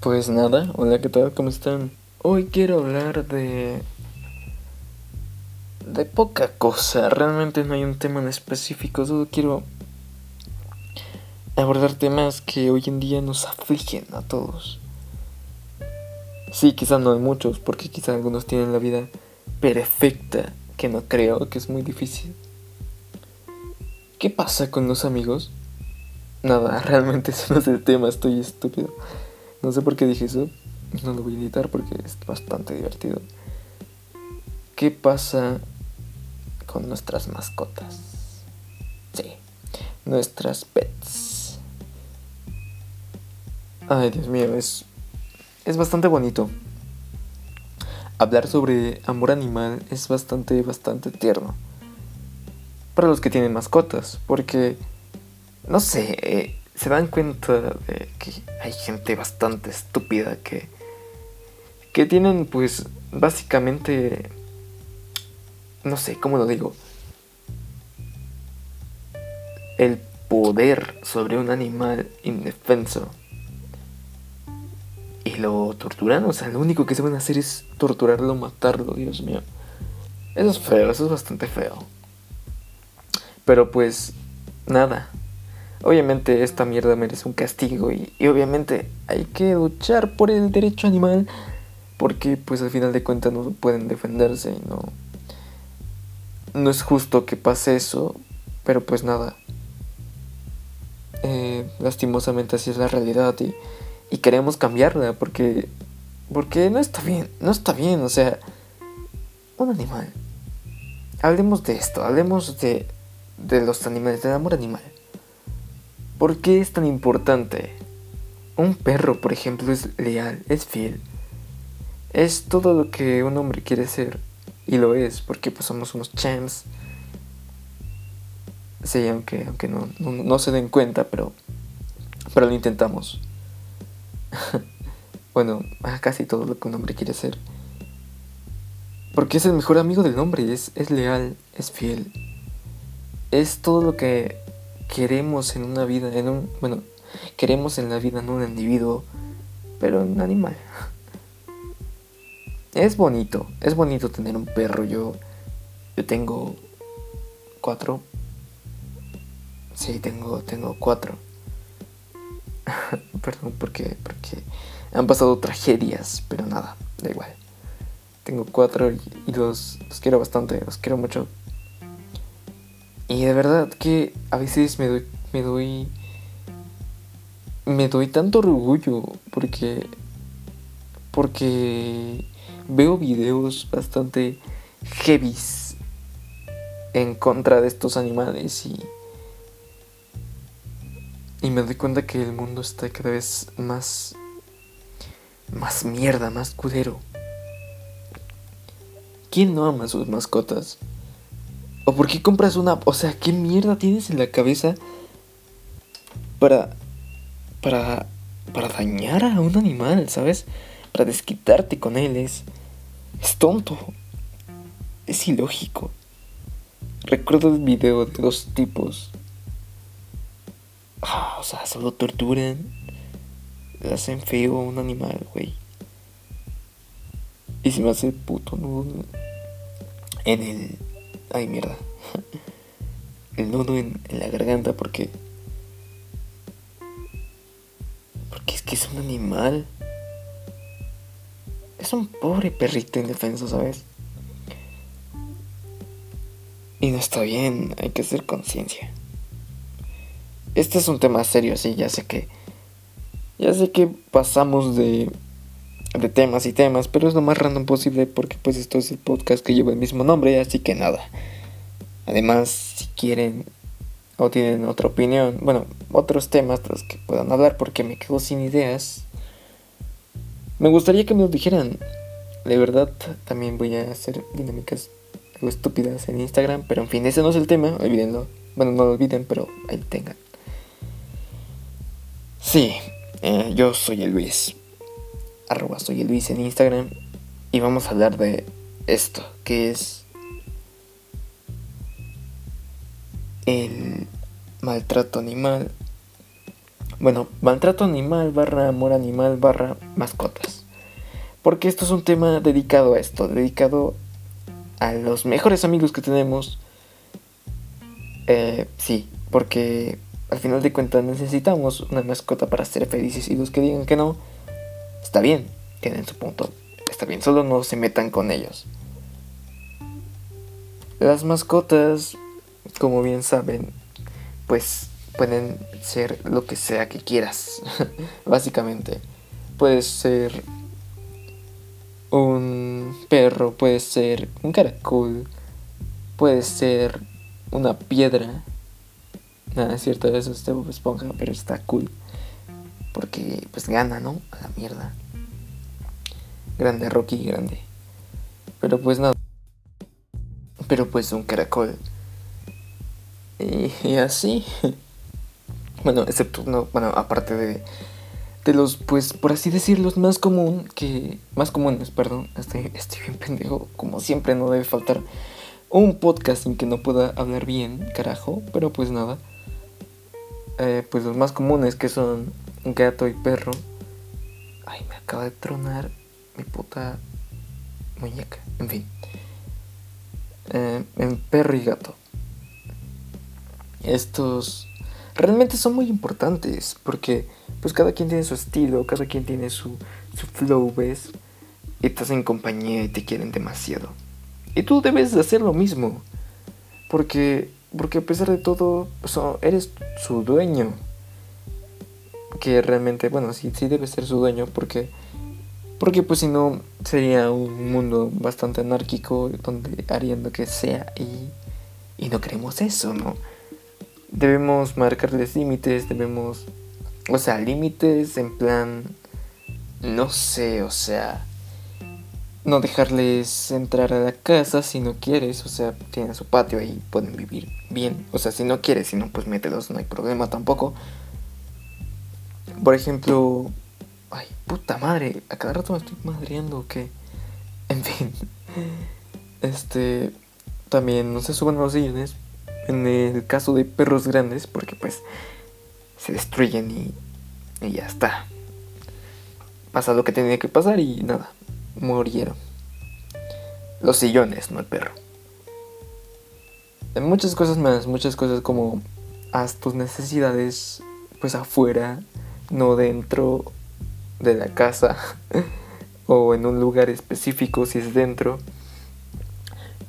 Pues nada, hola, ¿qué tal? ¿Cómo están? Hoy quiero hablar de... de poca cosa, realmente no hay un tema en específico, solo quiero abordar temas que hoy en día nos afligen a todos. Sí, quizás no hay muchos, porque quizás algunos tienen la vida perfecta, que no creo, que es muy difícil. ¿Qué pasa con los amigos? Nada, realmente ese no es el tema, estoy estúpido. No sé por qué dije eso. No lo voy a editar porque es bastante divertido. ¿Qué pasa con nuestras mascotas? Sí, nuestras pets. Ay, Dios mío, es, es bastante bonito. Hablar sobre amor animal es bastante, bastante tierno. Para los que tienen mascotas, porque, no sé, eh, se dan cuenta de que hay gente bastante estúpida que que tienen pues básicamente no sé cómo lo digo el poder sobre un animal indefenso y lo torturan, o sea, lo único que se van a hacer es torturarlo, matarlo, Dios mío. Eso es feo, eso es bastante feo. Pero pues nada, Obviamente esta mierda merece un castigo y, obviamente hay que luchar por el derecho animal porque pues al final de cuentas no pueden defenderse y no no es justo que pase eso pero pues nada. Eh, lastimosamente así es la realidad y, y queremos cambiarla porque porque no está bien no está bien o sea un animal. Hablemos de esto hablemos de de los animales del amor animal ¿Por qué es tan importante? Un perro, por ejemplo, es leal, es fiel. Es todo lo que un hombre quiere ser. Y lo es, porque pues somos unos champs. Sí, aunque, aunque no, no, se den cuenta, pero, pero lo intentamos. bueno, casi todo lo que un hombre quiere ser. Porque es el mejor amigo del hombre, es, es leal, es fiel. Es todo lo que queremos en una vida, en un, bueno, queremos en la vida en un individuo, pero en un animal. Es bonito, es bonito tener un perro. Yo, yo tengo cuatro. Sí, tengo, tengo cuatro. Perdón, porque, porque han pasado tragedias, pero nada, da igual. Tengo cuatro y, y los, los quiero bastante, los quiero mucho. Y de verdad que a veces me doy, me doy, me doy tanto orgullo porque, porque veo videos bastante heavies en contra de estos animales y, y me doy cuenta que el mundo está cada vez más, más mierda, más culero. ¿Quién no ama sus mascotas? ¿O por qué compras una... O sea, ¿qué mierda tienes en la cabeza para... para... para dañar a un animal, ¿sabes? Para desquitarte con él. Es... es tonto. Es ilógico. Recuerdo el video de dos tipos. Ah, o sea, solo torturan. Le hacen feo a un animal, güey. Y se me hace puto nudo en el Ay, mierda. El nudo en, la garganta porque... Porque es que es un animal. Es un pobre perrito indefenso, ¿sabes? Y no está bien, hay que hacer conciencia. Este es un tema serio, sí, ya sé que... Ya sé que pasamos de de temas y temas, pero es lo más random posible porque pues esto es el podcast que lleva el mismo nombre, así que nada. Además, si quieren o tienen otra opinión, bueno, otros temas de los que puedan hablar porque me quedo sin ideas, me gustaría que me lo dijeran. De verdad, también voy a hacer dinámicas estúpidas en Instagram, pero en fin, ese no es el tema, olvídenlo. Bueno, no lo olviden, pero ahí tengan. Sí, eh, yo soy el Luis arroba soy Luis en Instagram y vamos a hablar de esto, que es el maltrato animal Bueno, maltrato animal barra amor animal barra mascotas. Porque esto es un tema dedicado a esto, dedicado a los mejores amigos que tenemos. Eh, sí, porque al final de cuentas necesitamos una mascota para ser felices y los que digan que no, está bien, tienen su punto, está bien, solo no se metan con ellos. Las mascotas, como bien saben, pues pueden ser lo que sea que quieras, básicamente. Puede ser un perro, puede ser un caracol, puede ser una piedra. Nada, es cierto, eso es de Esponja, pero está cool. Porque pues gana, ¿no? A la mierda. Grande Rocky, grande. Pero pues nada. Pero pues un caracol. Y, así. Bueno, excepto, no, bueno, aparte de, de los, pues, por así decirlo, más común que, más comunes, perdón, estoy, estoy bien pendejo, como siempre no debe faltar un podcast sin que no pueda hablar bien, carajo, pero pues nada. Eh, pues los más comunes que son gato y perro. Ay, me acaba de tronar mi puta muñeca. En fin. Eh, en perro y gato. Estos realmente son muy importantes porque pues cada quien tiene su estilo, cada quien tiene su, su flow, ¿ves? Y estás en compañía y te quieren demasiado. Y tú debes de hacer lo mismo. Porque, porque a pesar de todo, eres su dueño. Que realmente, bueno, sí, sí debes ser su dueño porque... Porque pues si no sería un mundo bastante anárquico donde harían lo que sea y, y no queremos eso, ¿no? Debemos marcarles límites, debemos... O sea, límites en plan... No sé, o sea no dejarles entrar a la casa si no quieres, o sea, tienen su patio ahí, pueden vivir bien. O sea, si no quieres, si no, pues mételos, no hay problema tampoco. Por ejemplo, ay, puta madre, a cada rato me estoy madreando, que En fin, este, también no se suban los sillones en el caso de perros grandes, porque pues se destruyen y, y ya está. Pasa lo que tenía que pasar y nada murieron. Los sillones, no el perro. Muchas cosas más, muchas cosas como haz tus necesidades pues afuera, no dentro de la casa o en un lugar específico si es dentro.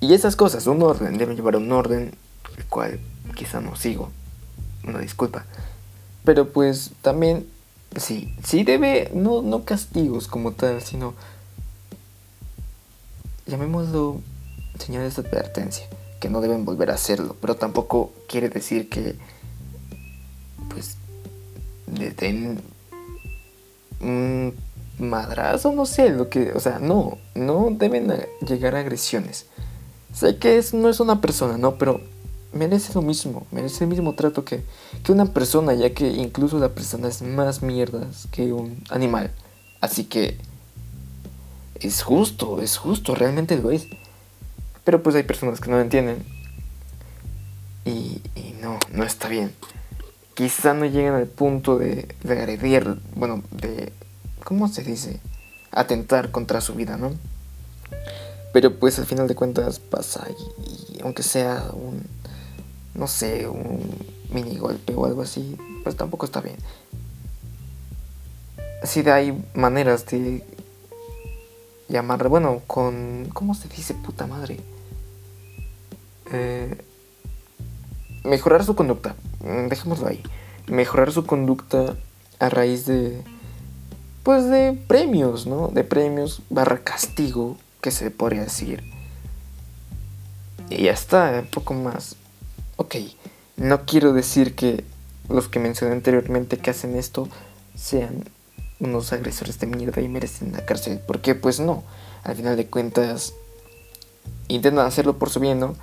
Y esas cosas, un orden, deben llevar un orden, el cual quizá no sigo, una disculpa. Pero pues también, sí, sí debe, no, no castigos como tal, sino llamémoslo señales de advertencia, que no deben volver a hacerlo, pero tampoco quiere decir que le den un madrazo, no sé, lo que, o sea, no, no deben llegar agresiones. Sé que es, no es una persona, no, pero merece lo mismo, merece el mismo trato que, que una persona, ya que incluso la persona es más mierdas que un animal. Así que es justo, es justo, realmente lo es. Pero pues hay personas que no lo entienden. Y, no, no está bien. Quizá no lleguen al punto de, de agredir, bueno, de, ¿cómo se dice? Atentar contra su vida, ¿no? Pero pues al final de cuentas pasa y, aunque sea un, no sé, un mini golpe o algo así, pues tampoco está bien. Sí hay maneras de llamarle, bueno, con, ¿cómo se dice puta madre? Eh, mejorar su conducta, mm, dejémoslo ahí, mejorar su conducta a raíz de, pues de premios, ¿no? De premios barra castigo, que se podría decir. Y ya está, un poco más. Ok, no quiero decir que los que mencioné anteriormente que hacen esto sean unos agresores de mierda y merecen la cárcel. Porque pues no, al final de cuentas intentan hacerlo por su bien, ¿no?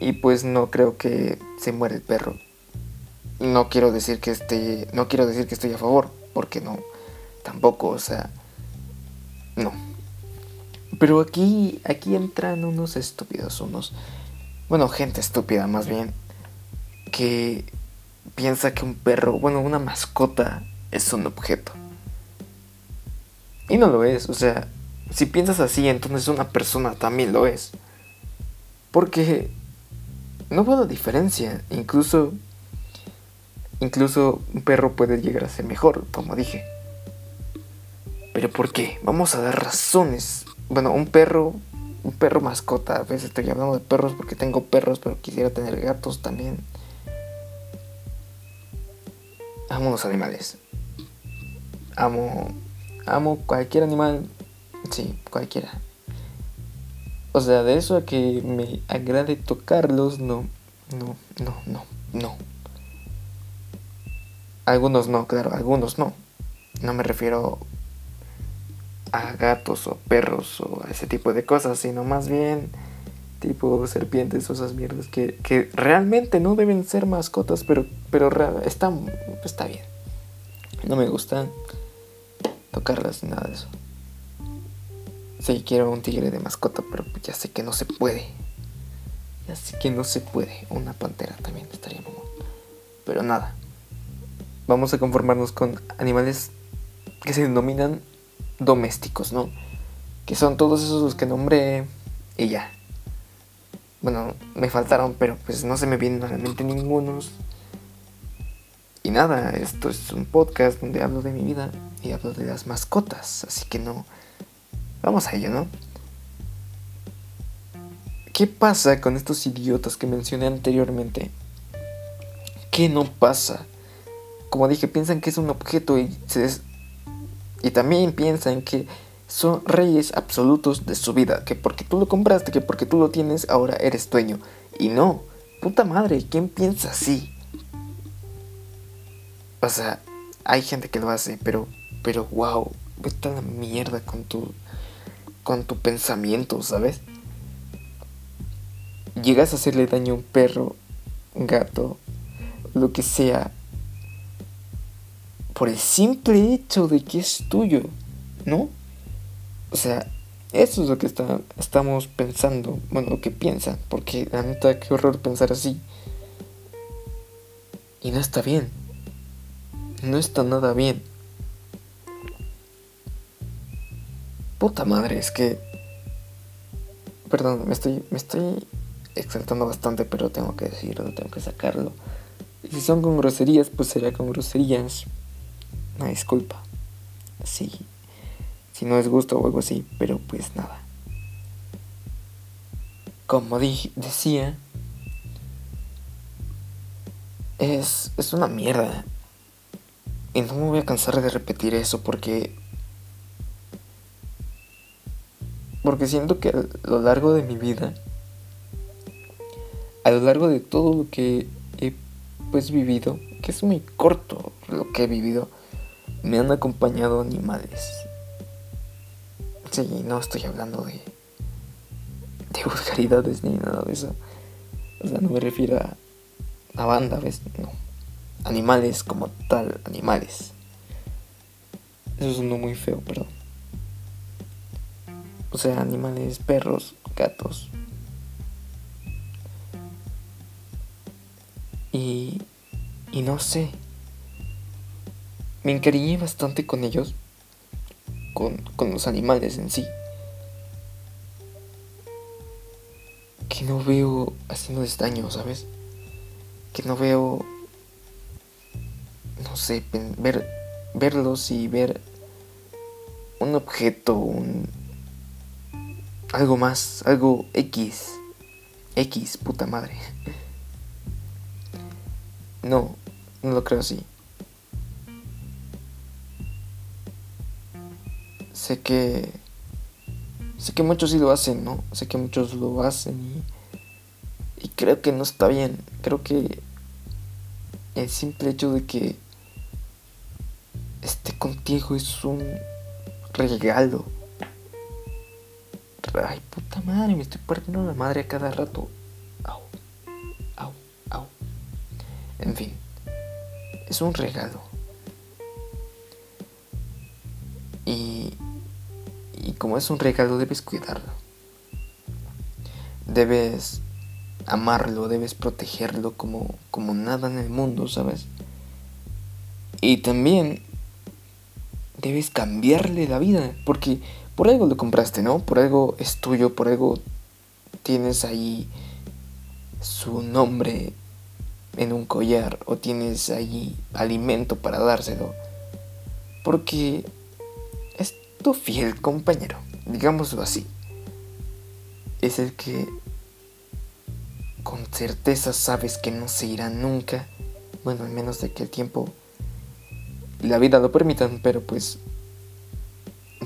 Y pues no creo que se muera el perro. No quiero decir que esté, no quiero decir que estoy a favor, porque no, tampoco, o sea, no. Pero aquí, aquí entran unos estúpidos, unos, bueno, gente estúpida más bien, que piensa que un perro, bueno, una mascota es un objeto. Y no lo es, o sea, si piensas así, entonces una persona también lo es. Porque no veo la diferencia, incluso incluso un perro puede llegar a ser mejor, como dije. Pero ¿por qué? Vamos a dar razones. Bueno, un perro, un perro mascota, a veces estoy hablando de perros porque tengo perros, pero quisiera tener gatos también. Amo los animales. Amo amo cualquier animal. Sí, cualquiera. O sea, de eso a que me agrade tocarlos, no, no, no, no, no. Algunos no, claro, algunos no. No me refiero a gatos o perros o a ese tipo de cosas, sino más bien tipo serpientes o esas mierdas que, que realmente no deben ser mascotas, pero, pero está, está bien. No me gustan tocarlas ni nada de eso. Sí, quiero un tigre de mascota, pero ya sé que no se puede. Ya sé que no se puede. Una pantera también estaría muy Pero nada. Vamos a conformarnos con animales que se denominan domésticos, ¿no? Que son todos esos los que nombré y ya. Bueno, me faltaron, pero pues no se me vienen a la mente ningunos. Y nada, esto es un podcast donde hablo de mi vida y hablo de las mascotas, así que no. Vamos a ello, ¿no? ¿Qué pasa con estos idiotas que mencioné anteriormente? ¿Qué no pasa? Como dije, piensan que es un objeto y, y también piensan que son reyes absolutos de su vida, que porque tú lo compraste, que porque tú lo tienes, ahora eres dueño. Y no, puta madre, ¿quién piensa así? O sea, hay gente que lo hace, pero, pero wow, vete a la mierda con tu, con tu pensamiento, ¿sabes? Llegas a hacerle daño a un perro, un gato, lo que sea, por el simple hecho de que es tuyo, ¿no? O sea, eso es lo que está, estamos pensando, bueno, lo que piensan, porque la neta, qué horror pensar así. Y no está bien no está nada bien. Puta madre, es que... Perdón, me estoy, me estoy exaltando bastante, pero tengo que decirlo, tengo que sacarlo. Si son con groserías, pues será con groserías. Una disculpa. Sí. Si no es gusto o algo así, pero pues nada. Como dije, decía, es, es una mierda y no me voy a cansar de repetir eso porque... Porque siento que a lo largo de mi vida, a lo largo de todo lo que he pues vivido, que es muy corto lo que he vivido, me han acompañado animales. Sí, no estoy hablando de, de vulgaridades ni nada de eso. O sea, no me refiero a, a banda, ¿ves? No animales como tal, animales. Eso es uno muy feo, perdón. O sea, animales, perros, gatos. Y, y no sé. Me encariñé bastante con ellos. Con, con los animales en sí. Que no veo haciéndoles daño, ¿sabes? Que no veo no sé, ver, verlos y ver un objeto, un algo más, algo X, X, puta madre. No, no lo creo así. Sé que sé que muchos sí lo hacen, ¿no? Sé que muchos lo hacen y y creo que no está bien. Creo que el simple hecho de que esté contigo es un regalo. Ay, puta madre, me estoy partiendo la madre a cada rato. Au, au, au. En fin, es un regalo. Y, y como es un regalo, debes cuidarlo. Debes amarlo, debes protegerlo como, como nada en el mundo, ¿sabes? Y también debes cambiarle la vida, porque por algo lo compraste, ¿no? Por algo es tuyo, por algo tienes ahí su nombre en un collar o tienes ahí alimento para dárselo. Porque es tu fiel compañero, digámoslo así. Es el que con certeza sabes que no se irá nunca. Bueno, al menos de que el tiempo y la vida lo permitan, pero pues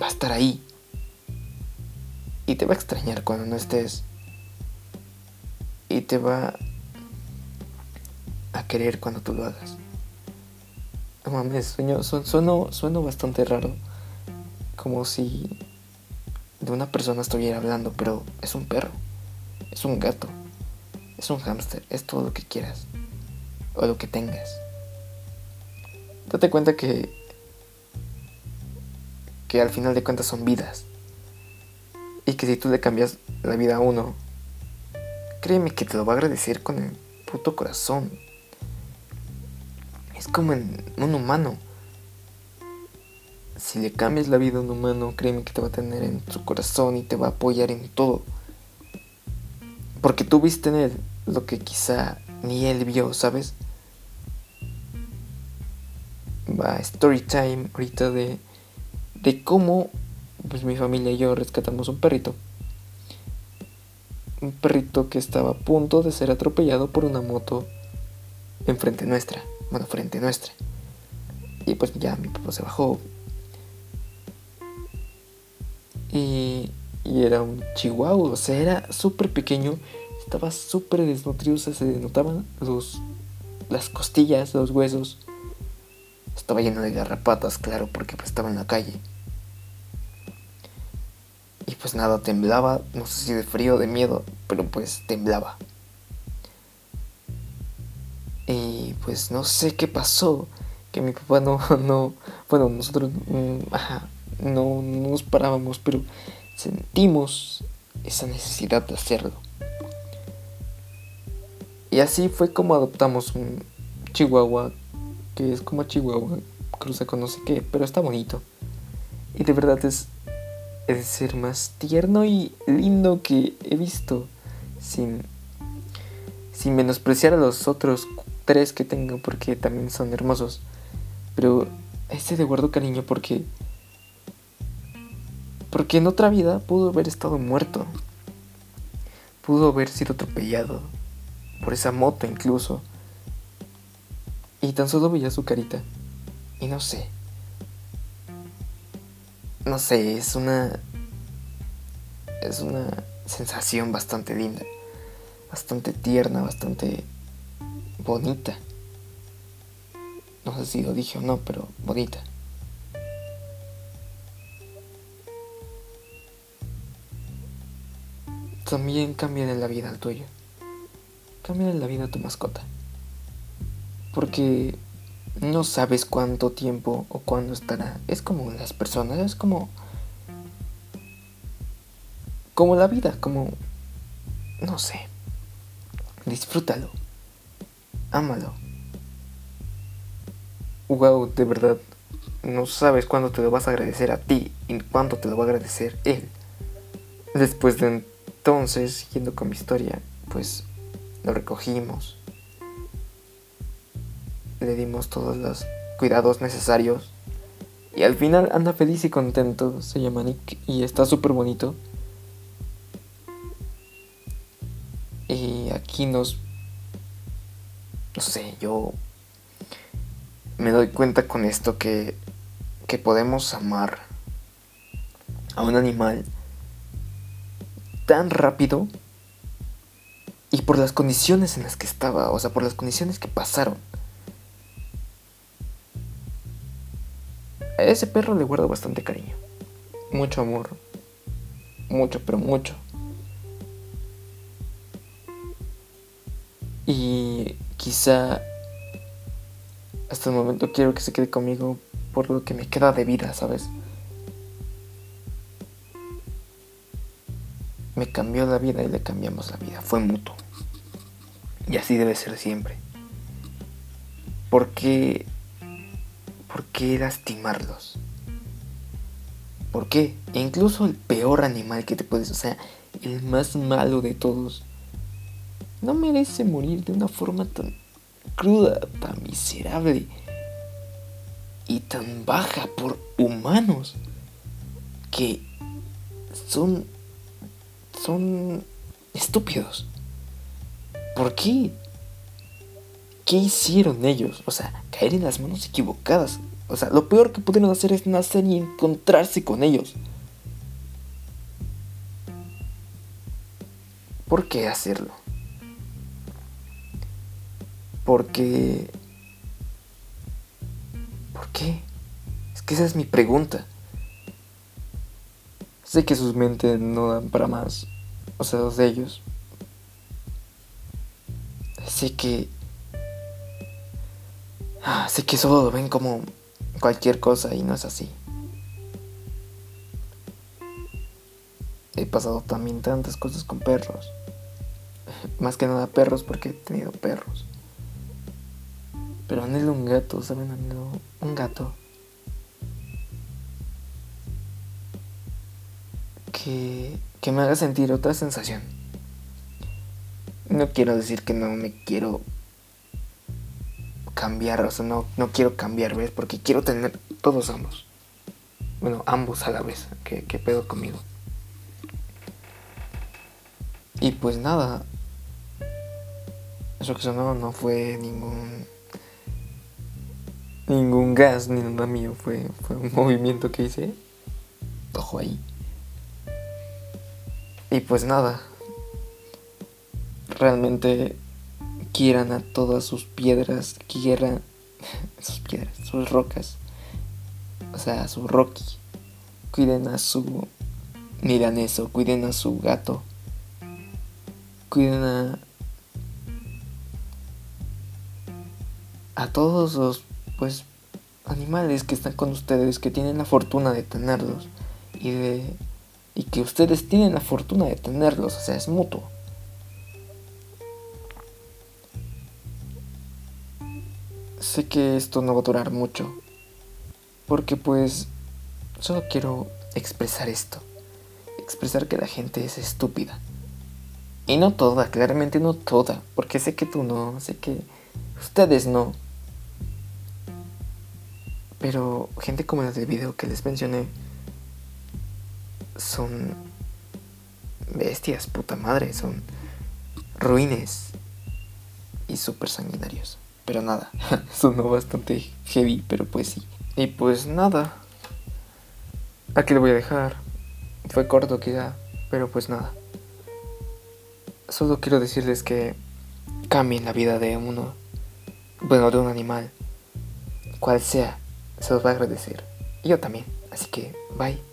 va a estar ahí. Y te va a extrañar cuando no estés. Y te va a querer cuando tú lo hagas. No mames, sueño, sueno, sueno bastante raro. Como si de una persona estuviera hablando, pero es un perro, es un gato, es un hámster, es todo lo que quieras o lo que tengas. Date cuenta que que al final de cuentas son vidas. Y que si tú le cambias la vida a uno, créeme que te lo va a agradecer con el puto corazón. Es como en un humano. Si le cambias la vida a un humano, créeme que te va a tener en su corazón y te va a apoyar en todo. Porque tú viste en él lo que quizá ni él vio, ¿sabes? Va, story time ahorita de de cómo pues mi familia y yo rescatamos un perrito. Un perrito que estaba a punto de ser atropellado por una moto enfrente nuestra. Bueno, frente nuestra. Y pues ya mi papá se bajó. Y, y era un chihuahua, o sea, era súper pequeño. Estaba súper desnutrido, se notaban los, las costillas, los huesos. Estaba lleno de garrapatas, claro, porque pues estaba en la calle. Pues nada, temblaba, no sé si de frío de miedo, pero pues temblaba. Y pues no sé qué pasó, que mi papá no, no, bueno, nosotros, mm, ajá, no, no nos parábamos, pero sentimos esa necesidad de hacerlo. Y así fue como adoptamos un chihuahua que es como Chihuahua, cruza con no sé qué, pero está bonito. Y de verdad es el ser más tierno y lindo que he visto, sin, sin menospreciar a los otros tres que tengo, porque también son hermosos. Pero este de guardo cariño porque... Porque en otra vida pudo haber estado muerto. Pudo haber sido atropellado. Por esa moto incluso. Y tan solo veía su carita. Y no sé. No sé, es una... Es una sensación bastante linda. Bastante tierna, bastante bonita. No sé si lo dije o no, pero bonita. También cambia la vida al tuyo. Cambia en la vida a tu mascota porque no sabes cuánto tiempo o cuándo estará. Es como las personas, es como como la vida, como no sé. Disfrútalo. Ámalo. Wow, de verdad no sabes cuándo te lo vas a agradecer a ti y cuándo te lo va a agradecer él. Después de entonces, yendo con mi historia, pues lo recogimos, le dimos todos los cuidados necesarios. Y al final anda feliz y contento. Se llama Nick y está súper bonito. Y aquí nos... No sé, yo me doy cuenta con esto que, que podemos amar a un animal tan rápido y por las condiciones en las que estaba, o sea, por las condiciones que pasaron. A ese perro le guardo bastante cariño. Mucho amor. Mucho, pero mucho. Y quizá hasta el momento quiero que se quede conmigo por lo que me queda de vida, ¿sabes? Me cambió la vida y le cambiamos la vida. Fue mutuo. Y así debe ser siempre. ¿Por qué? ¿Por qué lastimarlos? ¿Por qué? E incluso el peor animal que te puedes, o sea, el más malo de todos, no merece morir de una forma tan cruda, tan miserable y tan baja por humanos que son son estúpidos. ¿Por qué? ¿Qué hicieron ellos? O sea, caer en las manos equivocadas. O sea, lo peor que pudieron hacer es nacer y encontrarse con ellos. ¿Por qué hacerlo? Porque... ¿Por qué? Es que esa es mi pregunta. Sé que sus mentes no dan para más. O sea, los de ellos. Sé que... Ah, sé que solo lo ven como cualquier cosa y no es así. He pasado también tantas cosas con perros. Más que nada perros porque he tenido perros. Pero anhelo un gato, ¿saben? Anhelo un gato. Que, que me haga sentir otra sensación. No quiero decir que no me quiero cambiar, o sea, no, no quiero cambiar, ¿ves? Porque quiero tener todos ambos. Bueno, ambos a la vez. ¿Qué, qué pedo conmigo? Y pues nada. Eso que sonó no fue ningún ningún gas ni nada mío, fue, fue un movimiento que hice. Ojo ahí. Y pues nada. Realmente quieran a todas sus piedras, quieran sus piedras, sus rocas. O sea, a su Rocky. Cuiden a su eso cuiden a su gato. Cuiden a a todos los pues animales que están con ustedes, que tienen la fortuna de tenerlos y de y que ustedes tienen la fortuna de tenerlos, o sea, es mutuo. Sé que esto no va a durar mucho, porque pues solo quiero expresar esto, expresar que la gente es estúpida. Y no toda, claramente no toda, porque sé que tú no, sé que ustedes no. Pero gente como las del video que les mencioné son bestias, puta madre, son ruines y súper sanguinarios. Pero nada, sonó bastante heavy, pero pues sí. Y pues nada, aquí lo voy a dejar. Fue corto quizá, pero pues nada. Solo quiero decirles que cambien la vida de uno, bueno, de un animal, cual sea se los va a agradecer. Y yo también. Así que, bye.